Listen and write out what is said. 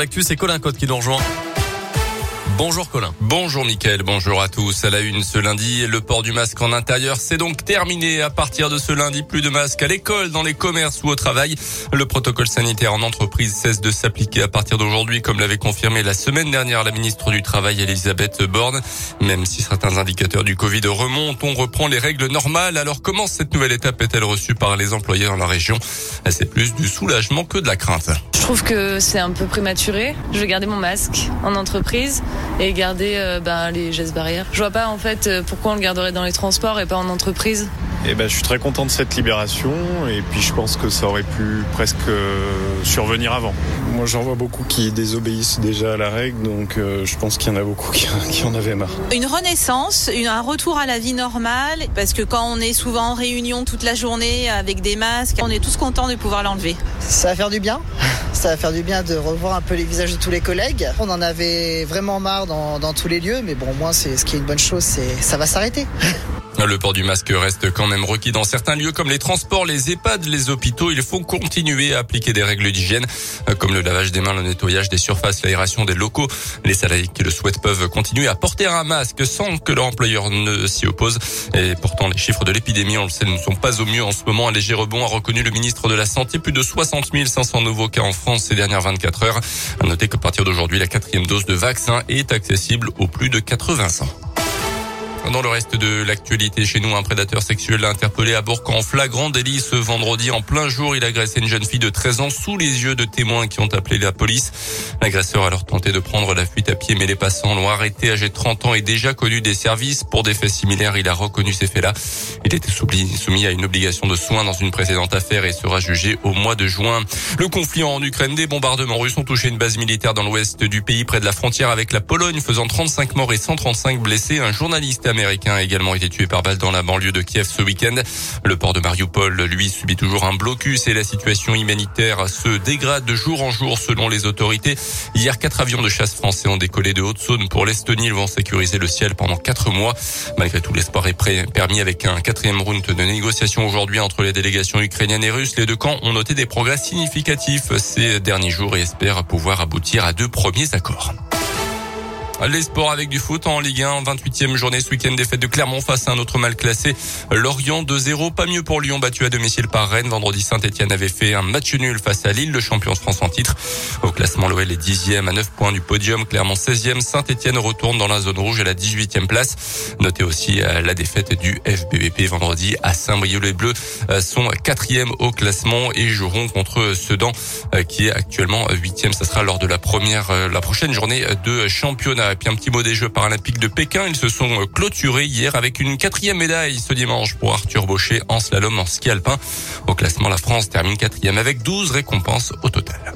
Actu, c'est Colin Cotte qui nous rejoint. Bonjour Colin. Bonjour Mickaël, bonjour à tous. À la une ce lundi, le port du masque en intérieur c'est donc terminé. À partir de ce lundi, plus de masques à l'école, dans les commerces ou au travail. Le protocole sanitaire en entreprise cesse de s'appliquer à partir d'aujourd'hui, comme l'avait confirmé la semaine dernière la ministre du Travail Elisabeth Borne. Même si certains indicateurs du Covid remontent, on reprend les règles normales. Alors comment cette nouvelle étape est-elle reçue par les employés dans la région? C'est plus du soulagement que de la crainte. Je trouve que c'est un peu prématuré. Je vais garder mon masque en entreprise et garder euh, ben, les gestes barrières. Je vois pas en fait euh, pourquoi on le garderait dans les transports et pas en entreprise. Eh ben, je suis très content de cette libération et puis je pense que ça aurait pu presque euh, survenir avant. Moi j'en vois beaucoup qui désobéissent déjà à la règle donc je pense qu'il y en a beaucoup qui, qui, en avaient marre. Une renaissance, un retour à la vie normale parce que quand on est souvent en réunion toute la journée avec des masques, on est tous contents de pouvoir l'enlever. Ça va faire du bien ça va faire du bien de revoir un peu les visages de tous les collègues. On en avait vraiment marre dans, dans tous les lieux, mais bon, au moins, c'est ce qui est une bonne chose, c'est ça va s'arrêter. Le port du masque reste quand même requis dans certains lieux comme les transports, les EHPAD, les hôpitaux. Il faut continuer à appliquer des règles d'hygiène comme le lavage des mains, le nettoyage des surfaces, l'aération des locaux. Les salariés qui le souhaitent peuvent continuer à porter un masque sans que leur employeur ne s'y oppose. Et pourtant, les chiffres de l'épidémie, on le sait, ne sont pas au mieux en ce moment. Un léger rebond a reconnu le ministre de la Santé. Plus de 60 500 nouveaux cas en France ces dernières 24 heures. À noter qu'à partir d'aujourd'hui, la quatrième dose de vaccin est accessible aux plus de 80 ans. Dans le reste de l'actualité chez nous, un prédateur sexuel interpellé à Bourg en flagrant délit ce vendredi en plein jour. Il a agressé une jeune fille de 13 ans sous les yeux de témoins qui ont appelé la police. L'agresseur a alors tenté de prendre la fuite à pied, mais les passants l'ont arrêté âgé de 30 ans et déjà connu des services pour des faits similaires. Il a reconnu ces faits-là. Il était soumis à une obligation de soins dans une précédente affaire et sera jugé au mois de juin. Le conflit en Ukraine, des bombardements russes ont touché une base militaire dans l'ouest du pays près de la frontière avec la Pologne, faisant 35 morts et 135 blessés. Un journaliste américain a également été tué par balle dans la banlieue de Kiev ce week-end. Le port de Mariupol, lui, subit toujours un blocus et la situation humanitaire se dégrade de jour en jour selon les autorités. Hier, quatre avions de chasse français ont décollé de Haute-Saône pour l'Estonie. Ils vont sécuriser le ciel pendant quatre mois. Malgré tout, l'espoir est permis avec un quatrième round de négociations aujourd'hui entre les délégations ukrainiennes et russes. Les deux camps ont noté des progrès significatifs ces derniers jours et espèrent pouvoir aboutir à deux premiers accords. Les sports avec du foot en Ligue 1, 28e journée ce week-end défaite de Clermont face à un autre mal classé. Lorient 2-0, pas mieux pour Lyon battu à domicile par Rennes. Vendredi Saint-Etienne avait fait un match nul face à Lille, le champion de France en titre. Au classement, l'OL est 10e à 9 points du podium. Clermont 16e, Saint-Etienne retourne dans la zone rouge à la 18e place. Notez aussi euh, la défaite du FBBP vendredi à Saint-Brieuc. Les Bleus euh, sont 4e au classement et joueront contre Sedan euh, qui est actuellement 8e. Ça sera lors de la première, la prochaine journée de championnat. Et puis un petit mot des Jeux paralympiques de Pékin. Ils se sont clôturés hier avec une quatrième médaille ce dimanche pour Arthur Baucher en slalom en ski alpin. Au classement, la France termine quatrième avec 12 récompenses au total.